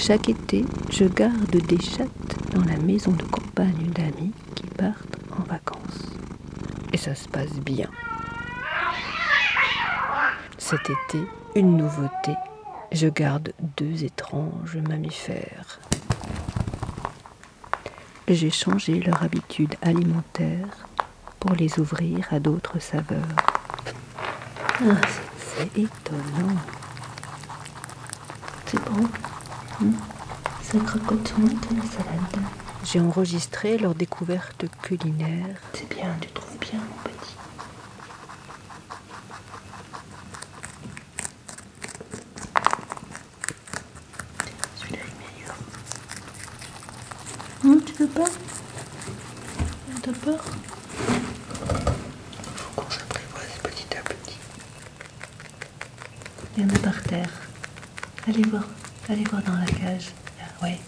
Chaque été, je garde des chattes dans la maison de campagne d'amis qui partent en vacances. Et ça se passe bien. Cet été, une nouveauté. Je garde deux étranges mammifères. J'ai changé leur habitude alimentaire pour les ouvrir à d'autres saveurs. Ah, c'est étonnant. C'est bon. Ça crocote la salade. J'ai enregistré leur découverte culinaire. C'est bien, tu trouves bien, mon petit. Celui-là est meilleur. Hum, tu veux pas? T'as peur? Faut qu'on s'apprivoise petit à petit. Il y en a par terre. Allez voir. Allez voir dans la cage. Ah, ouais.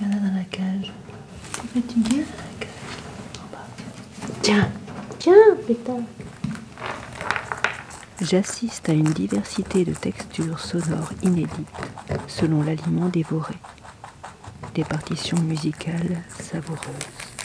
Il y en a dans la cage. Fais-tu bien dans la cage? Tiens Tiens, pétard J'assiste à une diversité de textures sonores inédites selon l'aliment dévoré. Des partitions musicales savoureuses.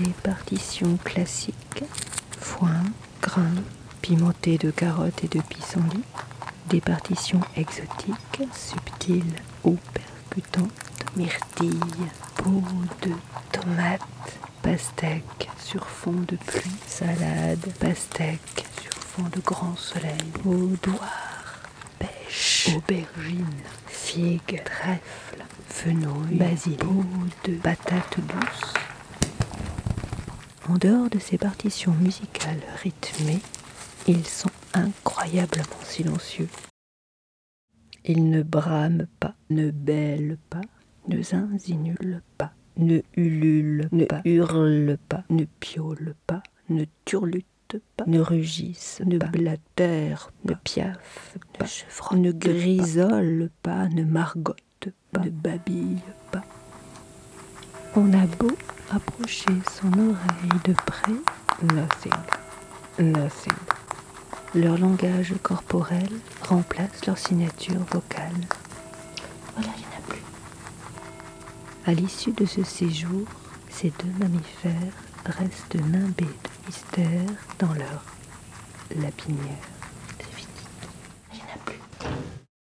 Des partitions classiques, foin, grains, pimentés de carottes et de pissenlit, des partitions exotiques, subtiles ou percutantes, myrtilles, peau de tomates, pastèques sur fond de pluie, salade, pastèques sur fond de grand soleil, boudoir, pêche, aubergine, figues, trèfle, fenouil, basilic, peau de patates douces, en dehors de ces partitions musicales rythmées, ils sont incroyablement silencieux. Ils ne brament pas, ne bêlent pas, ne zinzinulent pas, ne ululent ne pas, hurlent pas, ne piaulent pas, ne turlutent pas, ne rugissent, ne blatèrent, ne piaffent pas, ne grisolent pas, ne margotent pas, ne babillent pas. On a beau approcher son oreille de près, nothing, nothing. Leur langage corporel remplace leur signature vocale. Voilà, il n'y en a plus. À l'issue de ce séjour, ces deux mammifères restent nimbés de mystère dans leur lapinière.